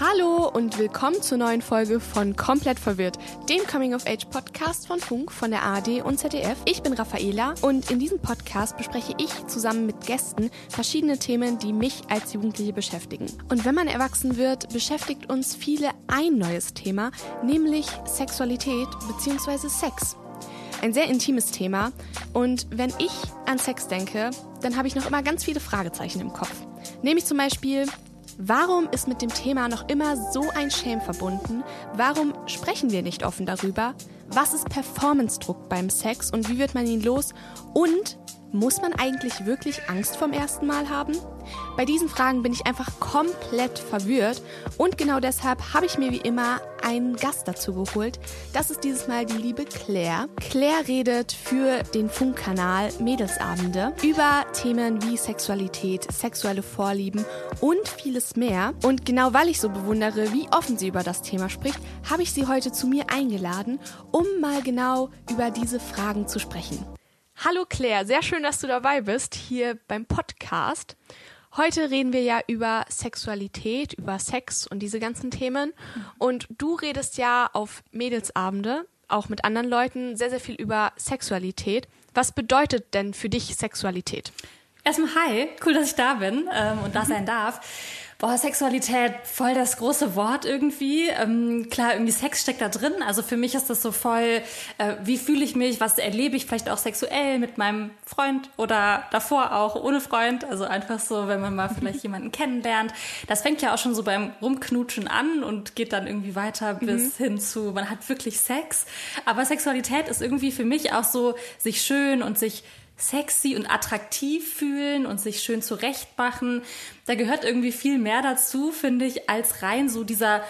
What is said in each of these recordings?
Hallo und willkommen zur neuen Folge von Komplett verwirrt, dem Coming-of-Age-Podcast von Funk, von der ARD und ZDF. Ich bin Raffaela und in diesem Podcast bespreche ich zusammen mit Gästen verschiedene Themen, die mich als Jugendliche beschäftigen. Und wenn man erwachsen wird, beschäftigt uns viele ein neues Thema, nämlich Sexualität bzw. Sex. Ein sehr intimes Thema und wenn ich an Sex denke, dann habe ich noch immer ganz viele Fragezeichen im Kopf. Nämlich zum Beispiel, Warum ist mit dem Thema noch immer so ein Shame verbunden? Warum sprechen wir nicht offen darüber? Was ist Performance-Druck beim Sex und wie wird man ihn los? Und muss man eigentlich wirklich Angst vom ersten Mal haben? Bei diesen Fragen bin ich einfach komplett verwirrt und genau deshalb habe ich mir wie immer einen Gast dazu geholt. Das ist dieses Mal die liebe Claire. Claire redet für den Funkkanal Mädelsabende über Themen wie Sexualität, sexuelle Vorlieben und vieles mehr. Und genau weil ich so bewundere, wie offen sie über das Thema spricht, habe ich sie heute zu mir eingeladen, um mal genau über diese Fragen zu sprechen. Hallo Claire, sehr schön, dass du dabei bist hier beim Podcast. Heute reden wir ja über Sexualität, über Sex und diese ganzen Themen. Und du redest ja auf Mädelsabende, auch mit anderen Leuten, sehr, sehr viel über Sexualität. Was bedeutet denn für dich Sexualität? Erstmal hi, cool, dass ich da bin ähm, und da sein darf. Boah, Sexualität, voll das große Wort irgendwie. Ähm, klar, irgendwie Sex steckt da drin. Also für mich ist das so voll, äh, wie fühle ich mich, was erlebe ich vielleicht auch sexuell mit meinem Freund oder davor auch ohne Freund. Also einfach so, wenn man mal vielleicht jemanden kennenlernt. Das fängt ja auch schon so beim Rumknutschen an und geht dann irgendwie weiter bis mhm. hin zu, man hat wirklich Sex. Aber Sexualität ist irgendwie für mich auch so, sich schön und sich sexy und attraktiv fühlen und sich schön zurechtmachen. Da gehört irgendwie viel mehr dazu, finde ich, als rein so dieser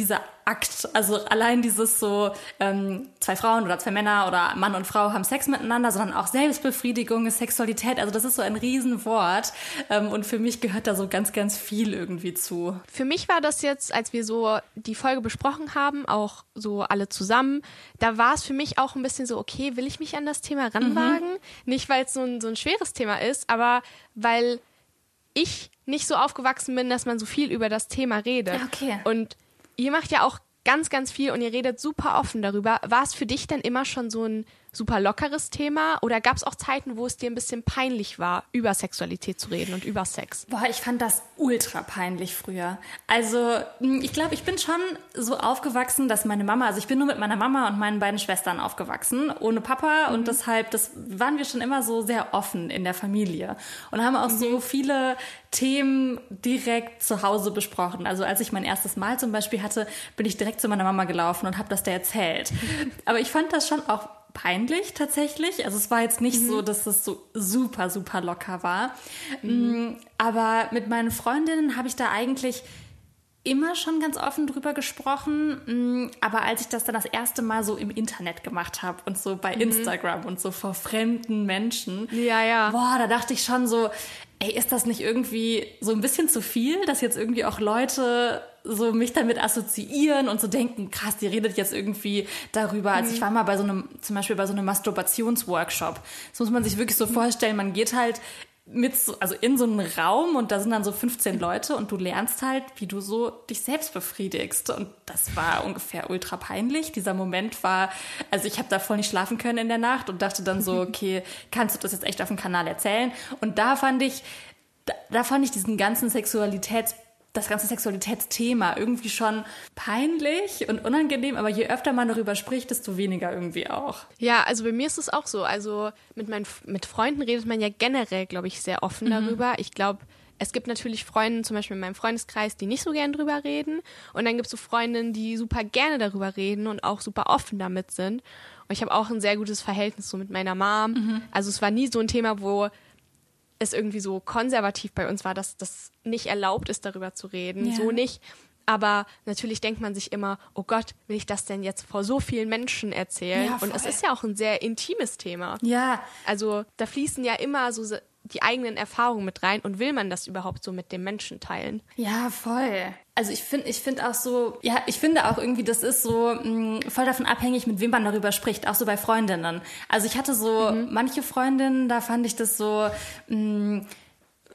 dieser Akt, also allein dieses so, ähm, zwei Frauen oder zwei Männer oder Mann und Frau haben Sex miteinander, sondern auch Selbstbefriedigung Sexualität. Also das ist so ein Riesenwort ähm, und für mich gehört da so ganz, ganz viel irgendwie zu. Für mich war das jetzt, als wir so die Folge besprochen haben, auch so alle zusammen, da war es für mich auch ein bisschen so, okay, will ich mich an das Thema ranwagen? Mhm. Nicht, weil es so ein, so ein schweres Thema ist, aber weil ich nicht so aufgewachsen bin, dass man so viel über das Thema redet. Okay. Und ihr macht ja auch ganz, ganz viel und ihr redet super offen darüber. War es für dich denn immer schon so ein super lockeres Thema oder gab es auch Zeiten, wo es dir ein bisschen peinlich war, über Sexualität zu reden und über Sex? Boah, ich fand das ultra peinlich früher. Also hm, ich glaube, ich bin schon so aufgewachsen, dass meine Mama, also ich bin nur mit meiner Mama und meinen beiden Schwestern aufgewachsen, ohne Papa mhm. und deshalb, das waren wir schon immer so sehr offen in der Familie und haben auch mhm. so viele Themen direkt zu Hause besprochen. Also als ich mein erstes Mal zum Beispiel hatte, bin ich direkt zu meiner Mama gelaufen und habe das der erzählt. Aber ich fand das schon auch peinlich tatsächlich. Also es war jetzt nicht mhm. so, dass es so super, super locker war. Mhm. Mm, aber mit meinen Freundinnen habe ich da eigentlich immer schon ganz offen drüber gesprochen, mm, aber als ich das dann das erste Mal so im Internet gemacht habe und so bei mhm. Instagram und so vor fremden Menschen, ja, ja. boah, da dachte ich schon so, ey, ist das nicht irgendwie so ein bisschen zu viel, dass jetzt irgendwie auch Leute so mich damit assoziieren und so denken, krass, die redet jetzt irgendwie darüber. Also ich mhm. war mal bei so einem, zum Beispiel bei so einem Masturbationsworkshop. Das muss man sich wirklich so mhm. vorstellen. Man geht halt mit so, also in so einen Raum und da sind dann so 15 Leute und du lernst halt, wie du so dich selbst befriedigst. Und das war ungefähr ultra peinlich. Dieser Moment war, also ich habe da voll nicht schlafen können in der Nacht und dachte dann so, okay, kannst du das jetzt echt auf dem Kanal erzählen? Und da fand ich, da, da fand ich diesen ganzen Sexualitäts das ganze Sexualitätsthema irgendwie schon peinlich und unangenehm, aber je öfter man darüber spricht, desto weniger irgendwie auch. Ja, also bei mir ist es auch so. Also mit meinen mit Freunden redet man ja generell, glaube ich, sehr offen mhm. darüber. Ich glaube, es gibt natürlich Freunde, zum Beispiel in meinem Freundeskreis, die nicht so gern drüber reden. Und dann gibt es so Freundinnen, die super gerne darüber reden und auch super offen damit sind. Und ich habe auch ein sehr gutes Verhältnis so mit meiner Mom. Mhm. Also es war nie so ein Thema, wo es irgendwie so konservativ bei uns war, dass das nicht erlaubt ist, darüber zu reden. Ja. So nicht. Aber natürlich denkt man sich immer, oh Gott, will ich das denn jetzt vor so vielen Menschen erzählen? Ja, und es ist ja auch ein sehr intimes Thema. Ja. Also da fließen ja immer so die eigenen Erfahrungen mit rein und will man das überhaupt so mit dem Menschen teilen? Ja, voll. Also ich finde, ich finde auch so, ja, ich finde auch irgendwie, das ist so mh, mm, voll davon abhängig, mit wem man darüber spricht, auch so bei Freundinnen. Also ich hatte so mhm. manche Freundinnen, da fand ich das so mh, mm,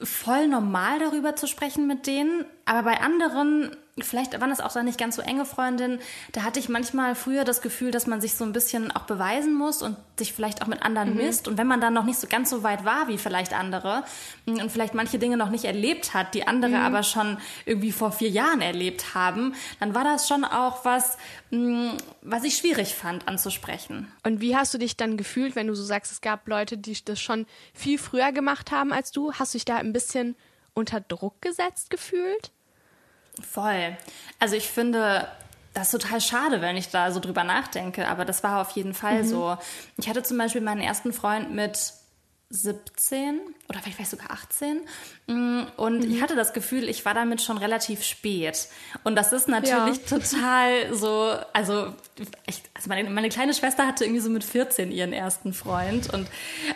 voll normal darüber zu sprechen mit denen. aber bei anderen vielleicht waren es auch dann nicht ganz so enge Freundinnen, da hatte ich manchmal früher das Gefühl, dass man sich so ein bisschen auch beweisen muss und sich vielleicht auch mit anderen mhm. misst. Und wenn man dann noch nicht so ganz so weit war wie vielleicht andere und vielleicht manche Dinge noch nicht erlebt hat, die andere mhm. aber schon irgendwie vor vier Jahren erlebt haben, dann war das schon auch was, mm, was ich schwierig fand anzusprechen. Und wie hast du dich dann gefühlt, wenn du so sagst, es gab Leute, die das schon viel früher gemacht haben als du? Hast du dich da ein bisschen unter Druck gesetzt gefühlt? Voll. Also ich finde das ist total schade, wenn ich da so drüber nachdenke, aber das war auf jeden Fall mhm. so. Ich hatte zum Beispiel meinen ersten Freund mit 17 oder vielleicht sogar 18. Mm, und mhm. ich hatte das Gefühl, ich war damit schon relativ spät. Und das ist natürlich ja. total so, also, ich, also meine, meine, kleine Schwester hatte irgendwie so mit 14 ihren ersten Freund und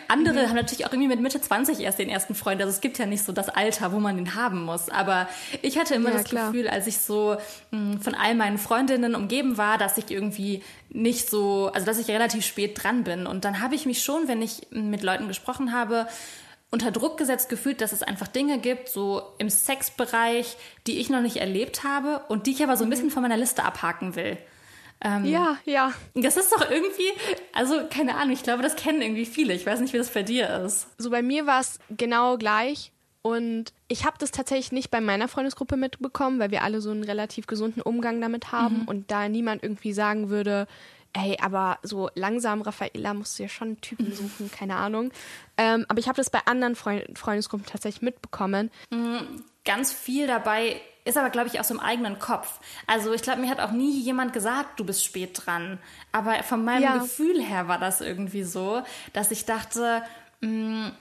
andere mhm. haben natürlich auch irgendwie mit Mitte 20 erst den ersten Freund. Also es gibt ja nicht so das Alter, wo man den haben muss. Aber ich hatte immer ja, das klar. Gefühl, als ich so mh, mm, von all meinen Freundinnen umgeben war, dass ich irgendwie nicht so, also dass ich relativ spät dran bin. Und dann habe ich mich schon, wenn ich mit Leuten gesprochen habe, unter Druck gesetzt gefühlt, dass es einfach Dinge gibt, so im Sexbereich, die ich noch nicht erlebt habe und die ich aber so ein mhm. bisschen von meiner Liste abhaken will. Ähm, ja, ja. Das ist doch irgendwie, also keine Ahnung, ich glaube, das kennen irgendwie viele. Ich weiß nicht, wie das bei dir ist. So bei mir war es genau gleich. Und ich habe das tatsächlich nicht bei meiner Freundesgruppe mitbekommen, weil wir alle so einen relativ gesunden Umgang damit haben mhm. und da niemand irgendwie sagen würde, ey, aber so langsam, Raffaella, musst du ja schon einen Typen suchen, keine Ahnung. Ähm, aber ich habe das bei anderen Freund Freundesgruppen tatsächlich mitbekommen. Mhm, ganz viel dabei ist aber, glaube ich, aus dem eigenen Kopf. Also ich glaube, mir hat auch nie jemand gesagt, du bist spät dran. Aber von meinem ja. Gefühl her war das irgendwie so, dass ich dachte, mh, mm,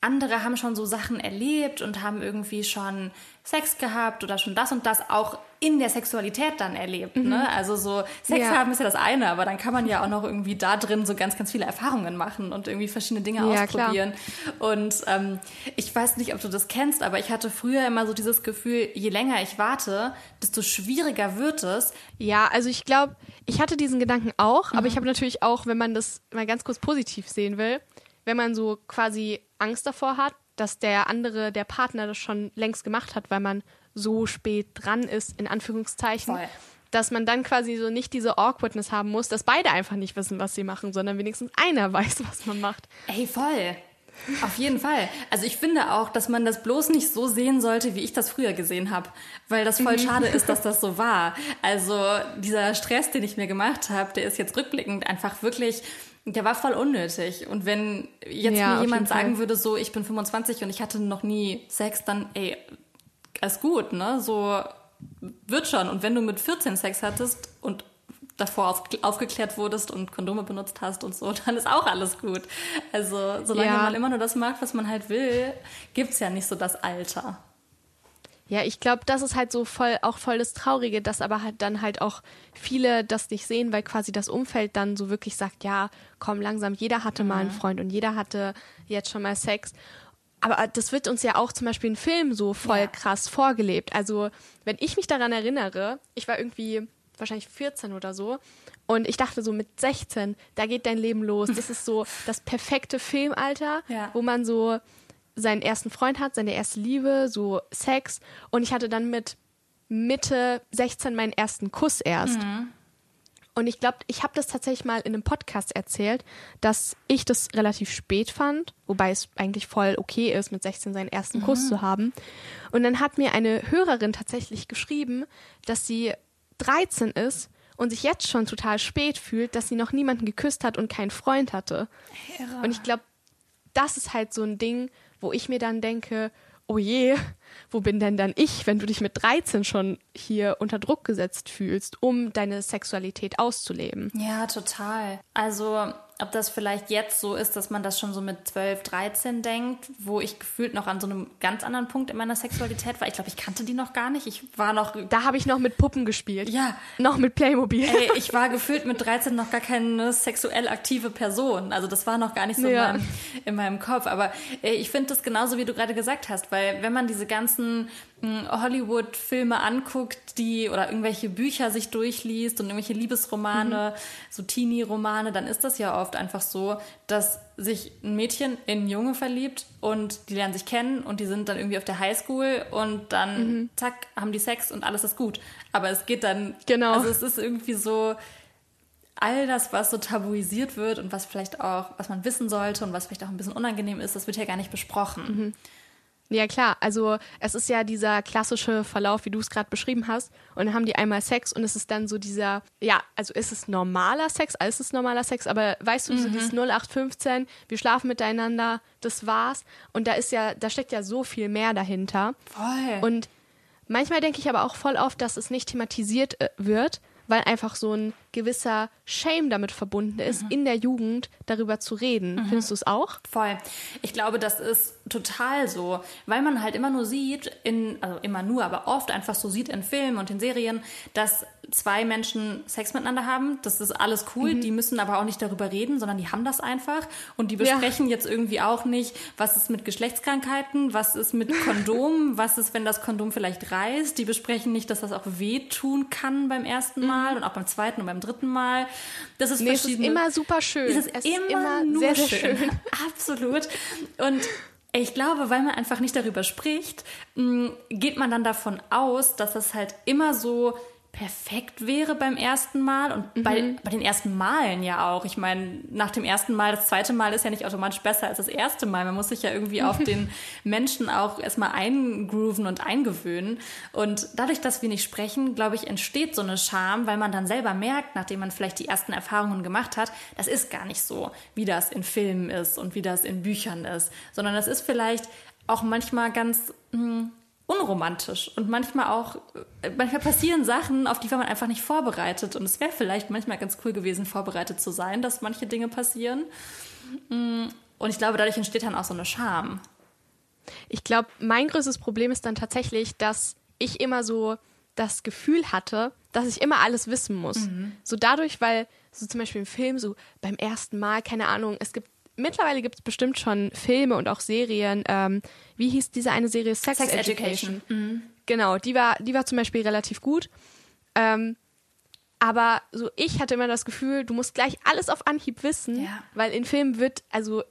andere haben schon so Sachen erlebt und haben irgendwie schon Sex gehabt oder schon das und das auch in der Sexualität dann erlebt. Mhm. Ne? Also so Sex ja. haben ist ja das eine, aber dann kann man ja auch noch irgendwie da drin so ganz, ganz viele Erfahrungen machen und irgendwie verschiedene Dinge ja, ausprobieren. Klar. Und ähm, ich weiß nicht, ob du das kennst, aber ich hatte früher immer so dieses Gefühl, je länger ich warte, desto schwieriger wird es. Ja, also ich glaube, ich hatte diesen Gedanken auch, mhm. aber ich habe natürlich auch, wenn man das mal ganz kurz positiv sehen will, wenn man so quasi Angst davor hat, dass der andere, der Partner das schon längst gemacht hat, weil man so spät dran ist, in Anführungszeichen. Voll. Dass man dann quasi so nicht diese Awkwardness haben muss, dass beide einfach nicht wissen, was sie machen, sondern wenigstens einer weiß, was man macht. Ey, voll. Auf jeden Fall. Also ich finde auch, dass man das bloß nicht so sehen sollte, wie ich das früher gesehen habe, weil das voll mhm. schade ist, dass das so war. Also dieser Stress, den ich mir gemacht habe, der ist jetzt rückblickend einfach wirklich der war voll unnötig. Und wenn jetzt ja, mir jemand sagen würde, so, ich bin 25 und ich hatte noch nie Sex, dann, ey, alles gut, ne? So wird schon. Und wenn du mit 14 Sex hattest und davor auf, aufgeklärt wurdest und Kondome benutzt hast und so, dann ist auch alles gut. Also, solange ja. man immer nur das mag, was man halt will, gibt's ja nicht so das Alter. Ja, ich glaube, das ist halt so voll, auch voll das Traurige, dass aber halt dann halt auch viele das nicht sehen, weil quasi das Umfeld dann so wirklich sagt, ja, komm langsam, jeder hatte mhm. mal einen. Freund und jeder hatte jetzt schon mal Sex. Aber das wird uns ja auch zum Beispiel in Filmen so voll ja. krass vorgelebt. Also, wenn ich mich daran erinnere, ich war irgendwie wahrscheinlich 14 oder so und ich dachte so mit 16, da geht dein Leben los. Das ist so das perfekte Filmalter, ja. wo man so seinen ersten Freund hat, seine erste Liebe, so Sex. Und ich hatte dann mit Mitte 16 meinen ersten Kuss erst. Mhm. Und ich glaube, ich habe das tatsächlich mal in einem Podcast erzählt, dass ich das relativ spät fand, wobei es eigentlich voll okay ist, mit 16 seinen ersten mhm. Kuss zu haben. Und dann hat mir eine Hörerin tatsächlich geschrieben, dass sie 13 ist und sich jetzt schon total spät fühlt, dass sie noch niemanden geküsst hat und keinen Freund hatte. Irre. Und ich glaube, das ist halt so ein Ding, wo ich mir dann denke, oh je, wo bin denn dann ich, wenn du dich mit 13 schon hier unter Druck gesetzt fühlst, um deine Sexualität auszuleben? Ja, total. Also ob das vielleicht jetzt so ist, dass man das schon so mit 12, 13 denkt, wo ich gefühlt noch an so einem ganz anderen Punkt in meiner Sexualität war. Ich glaube, ich kannte die noch gar nicht. Ich war noch. Da habe ich noch mit Puppen gespielt. Ja. Noch mit Playmobil. Ey, ich war gefühlt mit 13 noch gar keine sexuell aktive Person. Also das war noch gar nicht so ja. in, meinem, in, meinem, Kopf. Aber ey, ich finde das genauso, wie du gerade gesagt hast, weil wenn man diese ganzen Hollywood-Filme anguckt, die oder irgendwelche Bücher sich durchliest und irgendwelche Liebesromane, mhm. so Teenie-Romane, dann ist das ja oft einfach so, dass sich ein Mädchen in einen Junge verliebt und die lernen sich kennen und die sind dann irgendwie auf der Highschool und dann mhm. zack, haben die Sex und alles ist gut. Aber es geht dann, genau. also es ist irgendwie so, all das, was so tabuisiert wird und was vielleicht auch, was man wissen sollte und was vielleicht auch ein bisschen unangenehm ist, das wird ja gar nicht besprochen. Mhm. Ja, klar. Also es ist ja dieser klassische Verlauf, wie du es gerade beschrieben hast. Und dann haben die einmal Sex und es ist dann so dieser, ja, also ist es normaler Sex, alles ist normaler Sex, aber weißt du, mhm. so dieses 0815, wir schlafen miteinander, das war's. Und da ist ja, da steckt ja so viel mehr dahinter. Voll. Und manchmal denke ich aber auch voll oft, dass es nicht thematisiert äh, wird, weil einfach so ein gewisser Shame damit verbunden ist, mhm. in der Jugend darüber zu reden. Mhm. Findest du es auch? Voll. Ich glaube, das ist total so, weil man halt immer nur sieht, in, also immer nur, aber oft einfach so sieht in Filmen und in Serien, dass zwei Menschen Sex miteinander haben. Das ist alles cool. Mhm. Die müssen aber auch nicht darüber reden, sondern die haben das einfach. Und die besprechen ja. jetzt irgendwie auch nicht, was ist mit Geschlechtskrankheiten, was ist mit Kondom, was ist, wenn das Kondom vielleicht reißt. Die besprechen nicht, dass das auch wehtun kann beim ersten mhm. Mal und auch beim zweiten und beim dritten Mal. Das ist nee. Es ist immer super schön. Es ist, es immer, ist immer nur sehr, sehr schön. schön. Absolut. Und ich glaube, weil man einfach nicht darüber spricht, mm, geht man dann davon aus, dass es halt immer so perfekt wäre beim ersten Mal und mhm. bei, bei den ersten Malen ja auch. Ich meine, nach dem ersten Mal, das zweite Mal ist ja nicht automatisch besser als das erste Mal. Man muss sich ja irgendwie auf den Menschen auch erstmal eingrooven und eingewöhnen. Und dadurch, dass wir nicht sprechen, glaube ich, entsteht so eine Scham, weil man dann selber merkt, nachdem man vielleicht die ersten Erfahrungen gemacht hat, das ist gar nicht so, wie das in Filmen ist und wie das in Büchern ist, sondern das ist vielleicht auch manchmal ganz mh, hm, unromantisch und manchmal auch, äh, manchmal passieren Sachen, auf die war man einfach nicht vorbereitet und es wäre vielleicht manchmal ganz cool gewesen, vorbereitet zu sein, dass manche Dinge passieren. Mm, und ich glaube, dadurch entsteht dann auch so eine Scham. Ich glaube, mein größtes Problem ist dann tatsächlich, dass ich immer so das Gefühl hatte, dass ich immer alles wissen muss. Mhm. So dadurch, weil so zum Beispiel im Film, so beim ersten Mal, keine Ahnung, es gibt mittlerweile gibt es bestimmt schon Filme und auch Serien. Ähm, wie hieß diese eine Serie? Sex, Sex Education. Education. Mhm. Genau, die war, die war zum Beispiel relativ gut. Ähm, aber so ich hatte immer das Gefühl, du musst gleich alles auf Anhieb wissen, ja. weil in Filmen wird, also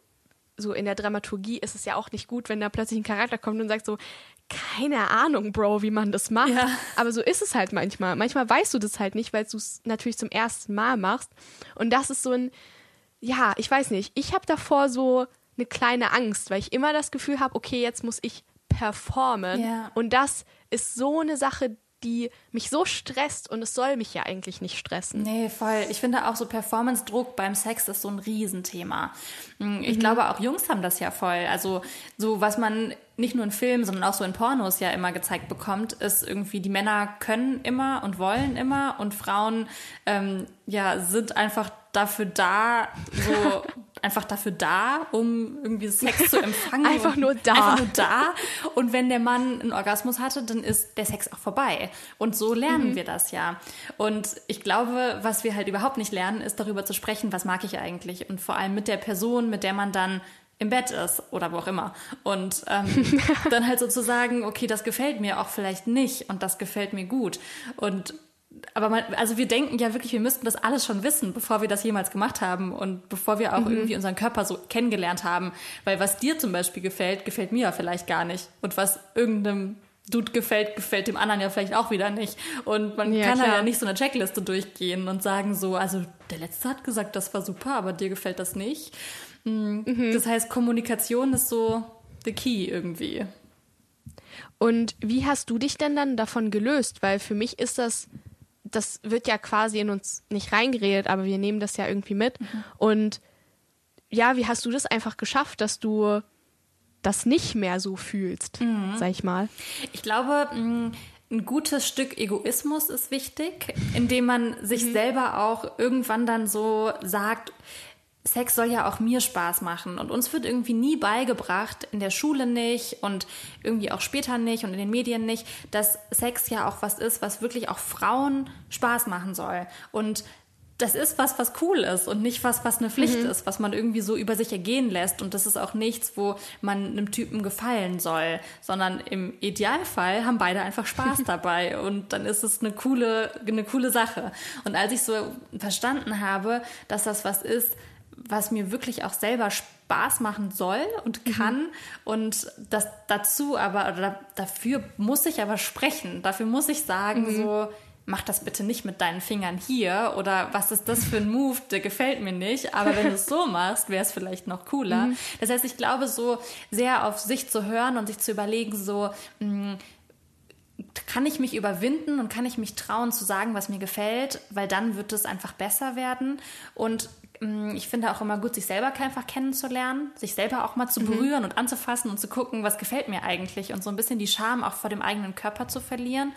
so in der Dramaturgie ist es ja auch nicht gut, wenn da plötzlich ein Charakter kommt und sagt so, keine Ahnung, Bro, wie man das macht. Ja. Aber so ist es halt manchmal. Manchmal weißt du das halt nicht, weil du es natürlich zum ersten Mal machst. Und das ist so ein, ja, ich weiß nicht. Ich habe davor so eine kleine Angst, weil ich immer das Gefühl habe, okay, jetzt muss ich performen. Ja. Und das ist so eine Sache, die mich so stresst und es soll mich ja eigentlich nicht stressen. Nee, voll. Ich finde auch so Performance-Druck beim Sex ist so ein Riesenthema. Hm, ich mhm. glaube, auch Jungs haben das ja voll. Also so, was man nicht nur in Filmen, sondern auch so in Pornos ja immer gezeigt bekommt, ist irgendwie, die Männer können immer und wollen immer und Frauen ähm, ja sind einfach dafür da, so einfach dafür da, um irgendwie Sex zu empfangen. einfach nur da. Einfach nur da. Und wenn der Mann einen Orgasmus hatte, dann ist der Sex auch vorbei. Und so lernen mhm. wir das ja. Und ich glaube, was wir halt überhaupt nicht lernen, ist darüber zu sprechen, was mag ich eigentlich. Und vor allem mit der Person, mit der man dann im Bett ist oder wo auch immer. Und ähm, dann halt sozusagen, okay, das gefällt mir auch vielleicht nicht und das gefällt mir gut. Und aber man, also wir denken ja wirklich, wir müssten das alles schon wissen, bevor wir das jemals gemacht haben und bevor wir auch mhm. irgendwie unseren Körper so kennengelernt haben. Weil was dir zum Beispiel gefällt, gefällt mir ja vielleicht gar nicht. Und was irgendeinem Dude gefällt, gefällt dem anderen ja vielleicht auch wieder nicht. Und man ja, kann klar. ja nicht so eine Checkliste durchgehen und sagen so, also der Letzte hat gesagt, das war super, aber dir gefällt das nicht. Mhm. mhm. Das heißt, Kommunikation ist so the key irgendwie. Und wie hast du dich denn dann davon gelöst? Weil für mich ist das das wird ja quasi in uns nicht reingeredet, aber wir nehmen das ja irgendwie mit. Mhm. Und ja, wie hast du das einfach geschafft, dass du das nicht mehr so fühlst, mhm. sag ich mal? Ich glaube, mm, ein gutes Stück Egoismus ist wichtig, indem man sich mhm. selber auch irgendwann dann so sagt, Sex soll ja auch mir Spaß machen und uns wird irgendwie nie beigebracht, in der Schule nicht und irgendwie auch später nicht und in den Medien nicht, dass Sex ja auch was ist, was wirklich auch Frauen Spaß machen soll. Und das ist was, was cool ist und nicht was, was eine Pflicht mhm. ist, was man irgendwie so über sich ergehen lässt. Und das ist auch nichts, wo man einem Typen gefallen soll, sondern im Idealfall haben beide einfach Spaß dabei und dann ist es eine coole, eine coole Sache. Und als ich so verstanden habe, dass das was ist, was mir wirklich auch selber Spaß machen soll und mhm. kann mhm. und das dazu aber oder dafür muss ich aber sprechen. Dafür muss ich sagen mhm. so mach das bitte nicht mit deinen Fingern hier oder was ist das für ein Move, der gefällt mir nicht, aber wenn du es so machst, wäre es vielleicht noch cooler. Mhm. Das heißt, ich glaube, so sehr auf sich zu hören und sich zu überlegen, so, mh, mm, kann ich mich überwinden und kann ich mich trauen zu sagen, was mir gefällt, weil dann wird es einfach besser werden. Und ich finde auch immer gut, sich selber einfach kennenzulernen, sich selber auch mal zu mhm. berühren mhm. und anzufassen und zu gucken, was gefällt mir eigentlich und so ein bisschen die Scham auch vor dem eigenen Körper zu verlieren.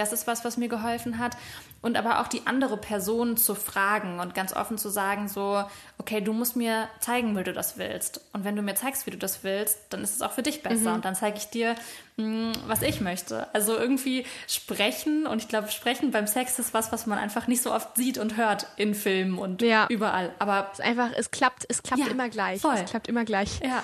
Das ist was, was mir geholfen hat. Und aber auch die andere Person zu fragen und ganz offen zu sagen, so, okay, du musst mir zeigen, wie du das willst. Und wenn du mir zeigst, wie du das willst, dann ist es auch für dich besser. Mhm. Und dann zeige ich dir, mh, hm, was ich möchte. Also irgendwie sprechen. Und ich glaube, sprechen beim Sex ist was, was man einfach nicht so oft sieht und hört in Filmen und ja. überall. Aber es ist einfach, es klappt, es klappt ja, immer gleich. Voll. Es klappt immer gleich. Ja.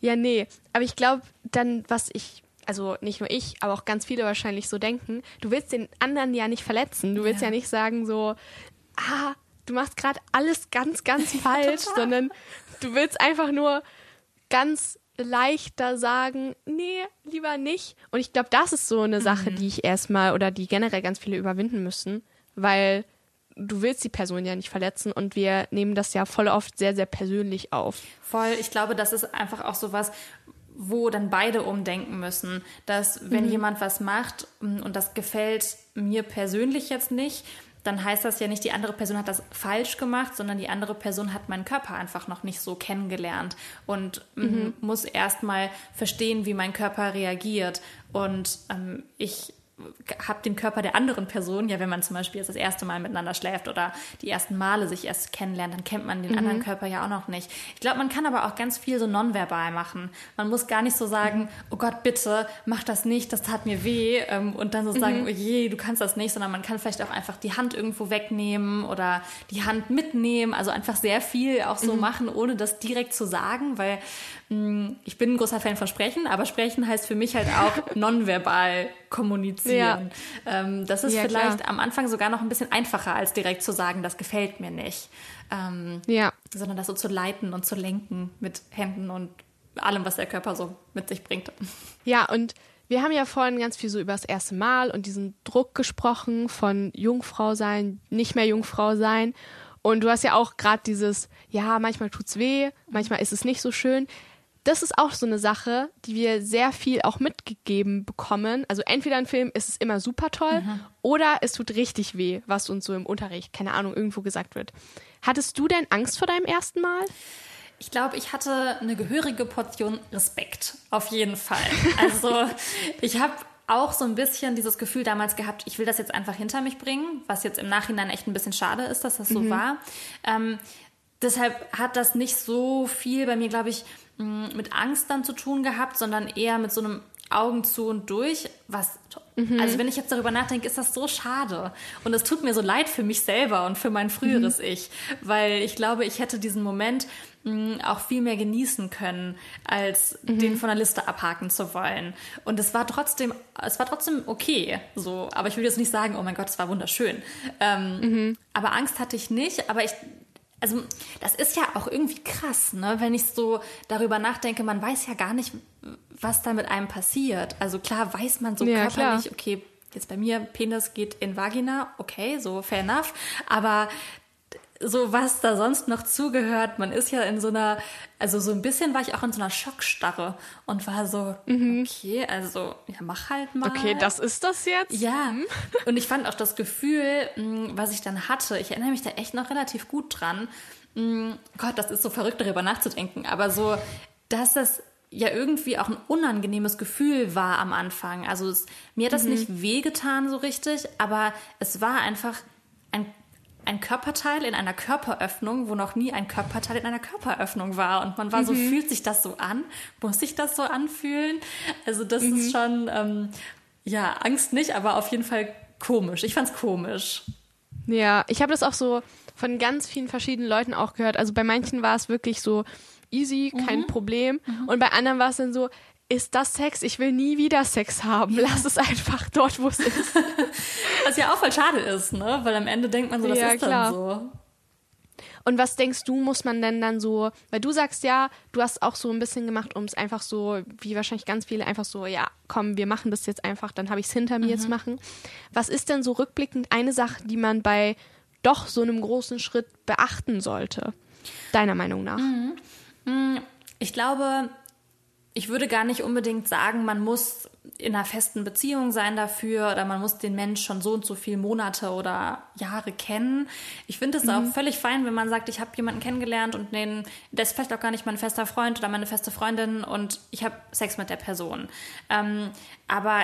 Ja, nee. Aber ich glaube, dann, was ich also nicht nur ich, aber auch ganz viele wahrscheinlich so denken, du willst den anderen ja nicht verletzen. Du willst ja, ja nicht sagen so, ah, du machst gerade alles ganz, ganz falsch, ja, sondern du willst einfach nur ganz leichter sagen, nee, lieber nicht. Und ich glaube, das ist so eine Sache, mhm. die ich erstmal oder die generell ganz viele überwinden müssen, weil du willst die Person ja nicht verletzen und wir nehmen das ja voll oft sehr, sehr persönlich auf. Voll, ich glaube, das ist einfach auch so was, wo dann beide umdenken müssen, dass wenn mhm. jemand was macht mm, und das gefällt mir persönlich jetzt nicht, dann heißt das ja nicht, die andere Person hat das falsch gemacht, sondern die andere Person hat meinen Körper einfach noch nicht so kennengelernt und mm, mhm. muss erstmal verstehen, wie mein Körper reagiert. Und ähm, ich habe den Körper der anderen Person, ja, wenn man zum Beispiel jetzt das erste Mal miteinander schläft oder die ersten Male sich erst kennenlernt, dann kennt man den mhm. anderen Körper ja auch noch nicht. Ich glaube, man kann aber auch ganz viel so nonverbal machen. Man muss gar nicht so sagen, oh Gott, bitte, mach das nicht, das tat mir weh ähm, und dann so sagen, mhm. oh je, du kannst das nicht, sondern man kann vielleicht auch einfach die Hand irgendwo wegnehmen oder die Hand mitnehmen, also einfach sehr viel auch so mhm. machen, ohne das direkt zu sagen, weil ich bin ein großer Fan von Sprechen, aber Sprechen heißt für mich halt auch nonverbal kommunizieren. Ja. Ähm, das ist ja, vielleicht klar. am Anfang sogar noch ein bisschen einfacher, als direkt zu sagen, das gefällt mir nicht. Ähm, ja. Sondern das so zu leiten und zu lenken mit Händen und allem, was der Körper so mit sich bringt. Ja, und wir haben ja vorhin ganz viel so über das erste Mal und diesen Druck gesprochen von Jungfrau sein, nicht mehr Jungfrau sein. Und du hast ja auch gerade dieses, ja, manchmal tut's weh, manchmal ist es nicht so schön das ist auch so eine Sache, die wir sehr viel auch mitgegeben bekommen. Also entweder ein Film ist es immer super toll mhm. oder es tut richtig weh, was uns so im Unterricht, keine Ahnung, irgendwo gesagt wird. Hattest du denn Angst vor deinem ersten Mal? Ich glaube, ich hatte eine gehörige Portion Respekt, auf jeden Fall. Also ich habe auch so ein bisschen dieses Gefühl damals gehabt, ich will das jetzt einfach hinter mich bringen, was jetzt im Nachhinein echt ein bisschen schade ist, dass das so mhm. war. Ähm, deshalb hat das nicht so viel bei mir, glaube ich, mit Angst dann zu tun gehabt, sondern eher mit so einem Augen zu und durch, was mhm. also wenn ich jetzt darüber nachdenke, ist das so schade und es tut mir so leid für mich selber und für mein früheres mhm. Ich, weil ich glaube, ich hätte diesen Moment mh, auch viel mehr genießen können, als mhm. den von der Liste abhaken zu wollen. Und es war trotzdem, es war trotzdem okay, so. Aber ich will jetzt nicht sagen, oh mein Gott, es war wunderschön. Ähm, mhm. aber Angst hatte ich nicht. Aber ich also das ist ja auch irgendwie krass, ne? wenn ich so darüber nachdenke, man weiß ja gar nicht, was da mit einem passiert. Also klar weiß man so ja, körperlich, klar. okay, jetzt bei mir, Penis geht in Vagina, okay, so fair enough, aber so was da sonst noch zugehört. Man ist ja in so einer, also so ein bisschen war ich auch in so einer Schockstarre und war so, mhm. okay, also ja, mach halt mal. Okay, das ist das jetzt? Ja. Mhm. Und ich fand auch das Gefühl, hm, was ich dann hatte, ich erinnere mich da echt noch relativ gut dran. Hm, Gott, das ist so verrückt, darüber nachzudenken, aber so, dass das ja irgendwie auch ein unangenehmes Gefühl war am Anfang. Also es, mir hat das mhm. nicht wehgetan so richtig, aber es war einfach ein ein Körperteil in einer Körperöffnung, wo noch nie ein Körperteil in einer Körperöffnung war. Und man war mhm. so, fühlt sich das so an? Muss sich das so anfühlen? Also das mhm. ist schon, ähm, ja, Angst nicht, aber auf jeden Fall komisch. Ich fand's komisch. Ja, ich habe das auch so von ganz vielen verschiedenen Leuten auch gehört. Also bei manchen war es wirklich so easy, kein mhm. Problem. Mhm. Und bei anderen war es dann so, ist das Sex? Ich will nie wieder Sex haben. Lass es einfach dort, wo es ist. Was ja auch voll schade ist, ne? Weil am Ende denkt man so, das ja, ist klar. dann so. Und was denkst du, muss man denn dann so, weil du sagst ja, du hast auch so ein bisschen gemacht, um es einfach so, wie wahrscheinlich ganz viele, einfach so, ja, komm, wir machen das jetzt einfach, dann habe ich es hinter mir mhm. jetzt machen. Was ist denn so rückblickend eine Sache, die man bei doch so einem großen Schritt beachten sollte, deiner Meinung nach? Mhm. mhm. Ich glaube, ich würde gar nicht unbedingt sagen, man muss in einer festen Beziehung sein dafür oder man muss den Mensch schon so und so viele Monate oder Jahre kennen. Ich finde es mhm. auch völlig fein, wenn man sagt, ich habe jemanden kennengelernt und den, der ist vielleicht auch gar nicht mein fester Freund oder meine feste Freundin und ich habe Sex mit der Person. Ähm, aber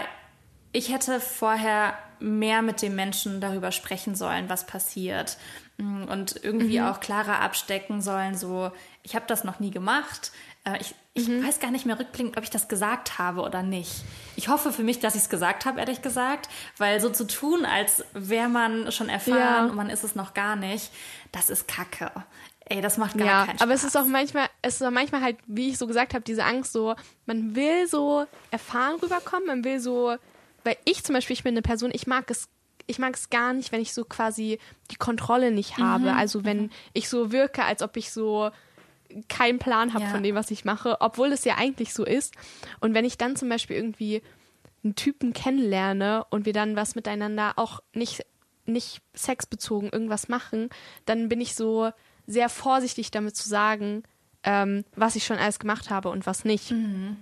ich hätte vorher mehr mit dem Menschen darüber sprechen sollen, was passiert mm, und irgendwie mhm. auch klarer abstecken sollen, so ich habe das noch nie gemacht, ich, ich mhm. weiß gar nicht mehr rückblickend, ob ich das gesagt habe oder nicht. Ich hoffe für mich, dass ich es gesagt habe, ehrlich gesagt, weil so zu tun, als wäre man schon erfahren ja. und man ist es noch gar nicht, das ist Kacke. Ey, das macht gar ja, keinen Spaß. Aber es ist auch manchmal, es ist auch manchmal halt, wie ich so gesagt habe, diese Angst so, man will so erfahren rüberkommen, man will so, weil ich zum Beispiel, ich bin eine Person, ich mag es ich mag es gar nicht, wenn ich so quasi die Kontrolle nicht habe. Mhm. Also wenn mhm. ich so wirke, als ob ich so keinen Plan habe ja. von dem, was ich mache, obwohl es ja eigentlich so ist. Und wenn ich dann zum Beispiel irgendwie einen Typen kennenlerne und wir dann was miteinander auch nicht, nicht sexbezogen irgendwas machen, dann bin ich so sehr vorsichtig damit zu sagen, ähm, was ich schon alles gemacht habe und was nicht. Mhm.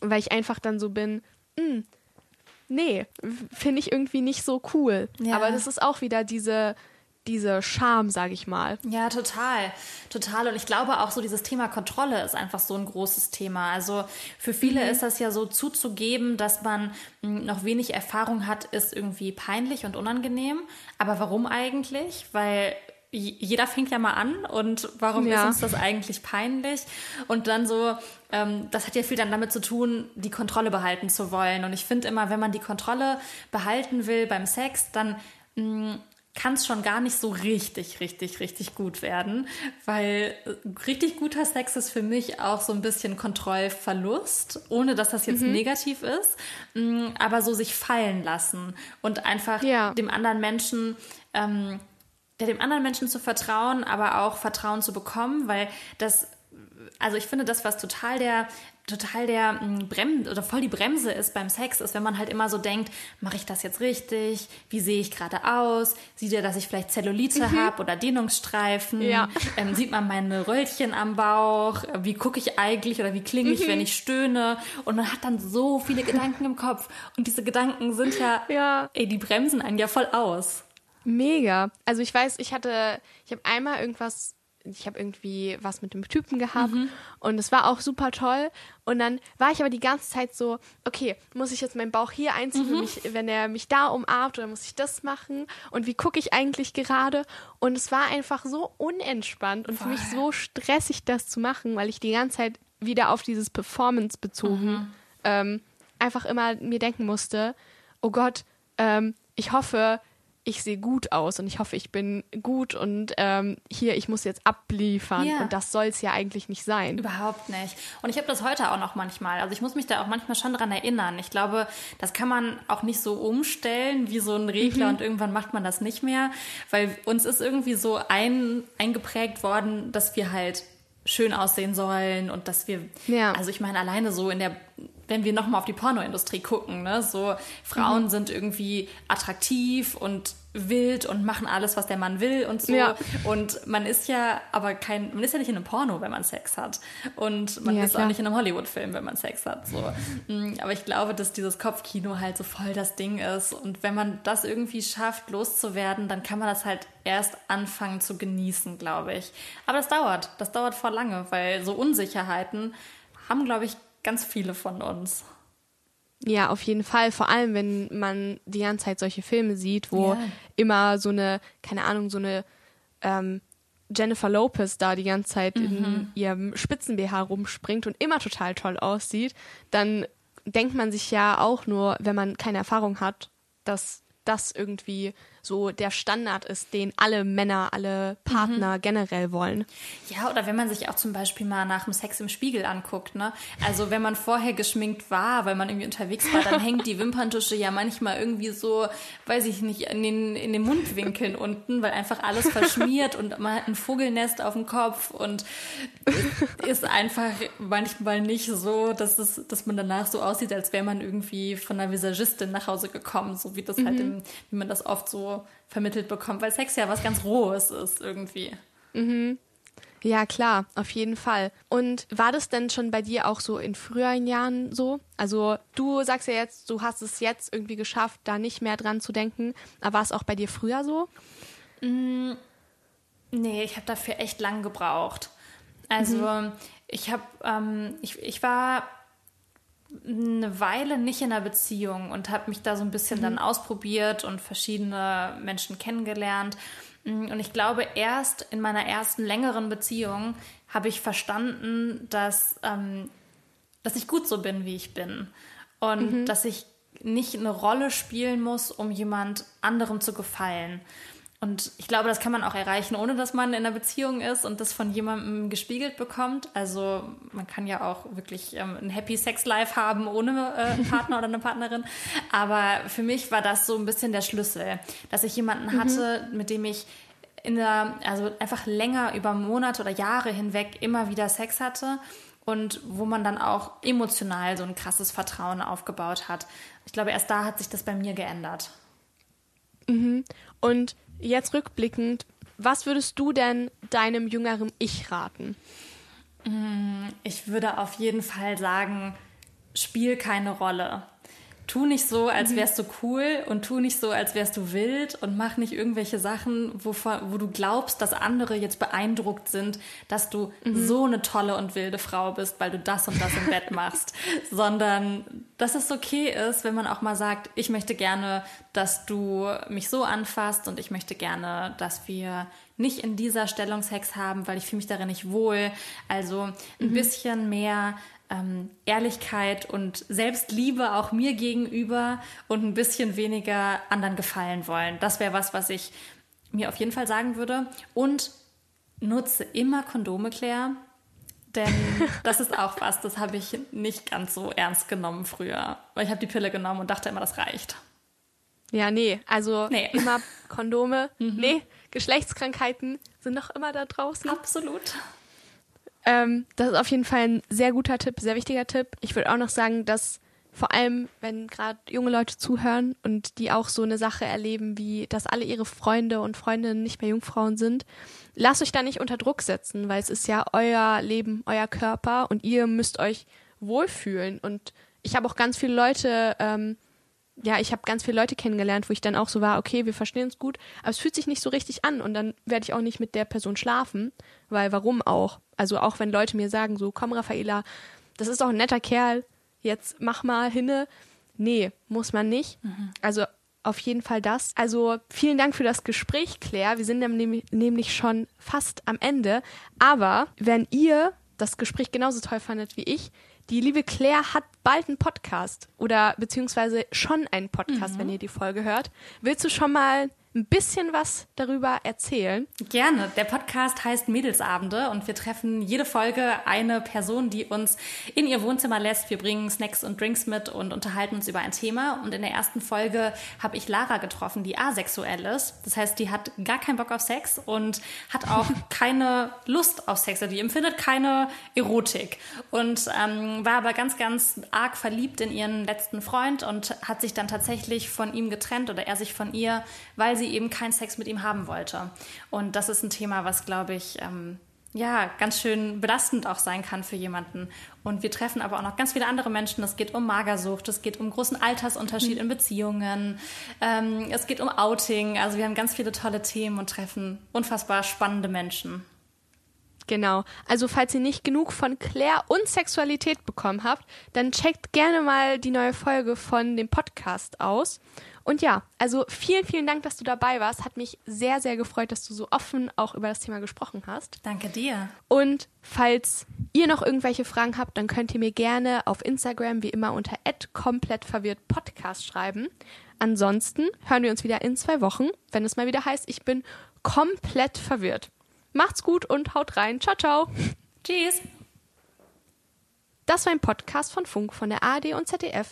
Weil ich einfach dann so bin, hm, nee, finde ich irgendwie nicht so cool. Ja. Aber das ist auch wieder diese diese Scham, sage ich mal. Ja, total, total. Und ich glaube auch so dieses Thema Kontrolle ist einfach so ein großes Thema. Also für viele mhm. ist das ja so zuzugeben, dass man hm, noch wenig Erfahrung hat, ist irgendwie peinlich und unangenehm. Aber warum eigentlich? Weil jeder fängt ja mal an und warum ja. ist uns das eigentlich peinlich? Und dann so, ähm, das hat ja viel dann damit zu tun, die Kontrolle behalten zu wollen. Und ich finde immer, wenn man die Kontrolle behalten will beim Sex, dann mh, hm, kann es schon gar nicht so richtig, richtig, richtig gut werden, weil äh, richtig guter Sex ist für mich auch so ein bisschen Kontrollverlust, ohne dass das jetzt mhm. negativ ist, mm, aber so sich fallen lassen und einfach ja. dem anderen Menschen ähm, dem anderen Menschen zu vertrauen, aber auch Vertrauen zu bekommen, weil das also ich finde, das, was total der total der mm, Brem oder voll die Bremse ist beim Sex, ist, wenn man halt immer so denkt, mache ich das jetzt richtig? Wie sehe ich gerade aus? Sieht er, dass ich vielleicht Zellulite mhm. habe oder Dehnungsstreifen? Ja. Ähm, sieht man meine Röllchen am Bauch? Wie gucke ich eigentlich oder wie klinge ich, mhm. wenn ich stöhne? Und man hat dann so viele Gedanken im Kopf und diese Gedanken sind ja, ja. ey, die bremsen einen ja voll aus. Mega. Also ich weiß, ich hatte, ich habe einmal irgendwas ich habe irgendwie was mit dem Typen gehabt mhm. und es war auch super toll. Und dann war ich aber die ganze Zeit so, okay, muss ich jetzt meinen Bauch hier einziehen, mhm. mich, wenn er mich da umarmt oder muss ich das machen? Und wie gucke ich eigentlich gerade? Und es war einfach so unentspannt und Voll. für mich so stressig, das zu machen, weil ich die ganze Zeit wieder auf dieses Performance bezogen mhm. ähm, einfach immer mir denken musste, oh Gott, ähm, ich hoffe, ich sehe gut aus und ich hoffe, ich bin gut und ähm, hier, ich muss jetzt abliefern yeah. und das soll es ja eigentlich nicht sein. Überhaupt nicht. Und ich habe das heute auch noch manchmal. Also ich muss mich da auch manchmal schon dran erinnern. Ich glaube, das kann man auch nicht so umstellen wie so ein Regler mhm. und irgendwann macht man das nicht mehr, weil uns ist irgendwie so ein, eingeprägt worden, dass wir halt schön aussehen sollen und dass wir, ja. also ich meine, alleine so in der wenn wir nochmal auf die Pornoindustrie gucken, ne? so Frauen mhm. sind irgendwie attraktiv und wild und machen alles, was der Mann will und so. Ja. Und man ist ja aber kein, man ist ja nicht in einem Porno, wenn man Sex hat. Und man ja, ist klar. auch nicht in einem Hollywood-Film, wenn man Sex hat. So. Mm, aber ich glaube, dass dieses Kopfkino halt so voll das Ding ist. Und wenn man das irgendwie schafft, loszuwerden, dann kann man das halt erst anfangen zu genießen, glaube ich. Aber das dauert. Das dauert vor lange, weil so Unsicherheiten haben, glaube ich, ganz viele von uns. Ja, auf jeden Fall. Vor allem, wenn man die ganze Zeit solche Filme sieht, wo ja. immer so eine, keine Ahnung, so eine ähm, Jennifer Lopez da die ganze Zeit mhm. in ihrem Spitzen-BH rumspringt und immer total toll aussieht, dann denkt man sich ja auch nur, wenn man keine Erfahrung hat, dass das irgendwie so der Standard ist, den alle Männer, alle Partner mhm. generell wollen. Ja, oder wenn man sich auch zum Beispiel mal nach dem Sex im Spiegel anguckt, ne? Also wenn man vorher geschminkt war, weil man irgendwie unterwegs war, dann hängt die Wimperntusche ja manchmal irgendwie so, weiß ich nicht, in den, in den Mundwinkeln unten, weil einfach alles verschmiert und man hat ein Vogelnest auf dem Kopf und ist einfach manchmal nicht so, dass es, dass man danach so aussieht, als wäre man irgendwie von einer Visagistin nach Hause gekommen, so wie das halt mhm. halt im, wie man das oft so vermittelt bekommt, weil Sex ja was ganz Rohes ist irgendwie. Mhm. Ja, klar, auf jeden Fall. Und war das denn schon bei dir auch so in früheren Jahren so? Also du sagst ja jetzt, du hast es jetzt irgendwie geschafft, da nicht mehr dran zu denken. Aber war es auch bei dir früher so? Mm, nee, ich habe dafür echt lang gebraucht. Also mhm. ich habe, ähm, ich, ich war eine Weile nicht in einer Beziehung und habe mich da so ein bisschen mhm. dann ausprobiert und verschiedene Menschen kennengelernt. Mm, und ich glaube, erst in meiner ersten längeren Beziehung habe ich verstanden, dass, ähm, dass ich gut so bin, wie ich bin. Und mhm. dass ich nicht eine Rolle spielen muss, um jemand anderem zu gefallen. Und ich glaube, das kann man auch erreichen, ohne dass man in einer Beziehung ist und das von jemandem gespiegelt bekommt. Also man kann ja auch wirklich ähm, ein Happy Sex Life haben ohne äh, einen Partner oder eine Partnerin. Aber für mich war das so ein bisschen der Schlüssel, dass ich jemanden mhm. hatte, mit dem ich in der, also einfach länger über Monate oder Jahre hinweg immer wieder Sex hatte und wo man dann auch emotional so ein krasses Vertrauen aufgebaut hat. Ich glaube, erst da hat sich das bei mir geändert. Mhm. Und Jetzt rückblickend, was würdest du denn deinem jüngeren Ich raten? Mm, ich würde auf jeden Fall sagen, spiel keine Rolle tu nicht so, als mhm. wärst du cool und tu nicht so, als wärst du wild und mach nicht irgendwelche Sachen, wo, wo du glaubst, dass andere jetzt beeindruckt sind, dass du mhm. so eine tolle und wilde Frau bist, weil du das und das im Bett machst, sondern dass es okay ist, wenn man auch mal sagt, ich möchte gerne, dass du mich so anfasst und ich möchte gerne, dass wir nicht in dieser Stellung Sex haben, weil ich fühle mich darin nicht wohl. Also ein mhm. bisschen mehr ähm, Ehrlichkeit und Selbstliebe auch mir gegenüber und ein bisschen weniger anderen gefallen wollen. Das wäre was, was ich mir auf jeden Fall sagen würde. Und nutze immer Kondome, Claire. Denn das ist auch was, das habe ich nicht ganz so ernst genommen früher. Weil ich habe die Pille genommen und dachte immer, das reicht. Ja, nee, also nee. immer Kondome. Mhm. Nee, Geschlechtskrankheiten sind noch immer da draußen. Absolut. Ähm, das ist auf jeden Fall ein sehr guter Tipp, sehr wichtiger Tipp. Ich würde auch noch sagen, dass vor allem, wenn gerade junge Leute zuhören und die auch so eine Sache erleben, wie dass alle ihre Freunde und Freundinnen nicht mehr Jungfrauen sind, lasst euch da nicht unter Druck setzen, weil es ist ja euer Leben, euer Körper und ihr müsst euch wohlfühlen. Und ich habe auch ganz viele Leute ähm, ja, ich habe ganz viele Leute kennengelernt, wo ich dann auch so war, okay, wir verstehen uns gut, aber es fühlt sich nicht so richtig an und dann werde ich auch nicht mit der Person schlafen, weil warum auch? Also auch wenn Leute mir sagen, so, komm, Raffaela, das ist doch ein netter Kerl, jetzt mach mal hinne. Nee, muss man nicht. Mhm. Also auf jeden Fall das. Also vielen Dank für das Gespräch, Claire. Wir sind nämlich schon fast am Ende. Aber wenn ihr das Gespräch genauso toll fandet wie ich, die liebe Claire hat bald einen Podcast oder beziehungsweise schon einen Podcast, mhm. wenn ihr die Folge hört. Willst du schon mal ein bisschen was darüber erzählen? Gerne. Der Podcast heißt Mädelsabende und wir treffen jede Folge eine Person, die uns in ihr Wohnzimmer lässt. Wir bringen Snacks und Drinks mit und unterhalten uns über ein Thema. Und in der ersten Folge habe ich Lara getroffen, die asexuell ist. Das heißt, die hat gar keinen Bock auf Sex und hat auch keine Lust auf Sex. Also die empfindet keine Erotik und ähm, war aber ganz, ganz arg verliebt in ihren letzten Freund und hat sich dann tatsächlich von ihm getrennt oder er sich von ihr, weil sie eben keinen Sex mit ihm haben wollte. Und das ist ein Thema, was, glaube ich, ähm, ja, ganz schön belastend auch sein kann für jemanden. Und wir treffen aber auch noch ganz viele andere Menschen. Es geht um Magersucht, es geht um großen Altersunterschied mhm. in Beziehungen, ähm, es geht um Outing. Also wir haben ganz viele tolle Themen und treffen unfassbar spannende Menschen. Genau. Also falls ihr nicht genug von Claire und Sexualität bekommen habt, dann checkt gerne mal die neue Folge von dem Podcast aus. Und ja, also vielen, vielen Dank, dass du dabei warst. Hat mich sehr, sehr gefreut, dass du so offen auch über das Thema gesprochen hast. Danke dir. Und falls ihr noch irgendwelche Fragen habt, dann könnt ihr mir gerne auf Instagram wie immer unter komplettverwirrt Podcast schreiben. Ansonsten hören wir uns wieder in zwei Wochen, wenn es mal wieder heißt, ich bin komplett verwirrt. Macht's gut und haut rein. Ciao, ciao. Tschüss. Das war ein Podcast von Funk von der ARD und ZDF.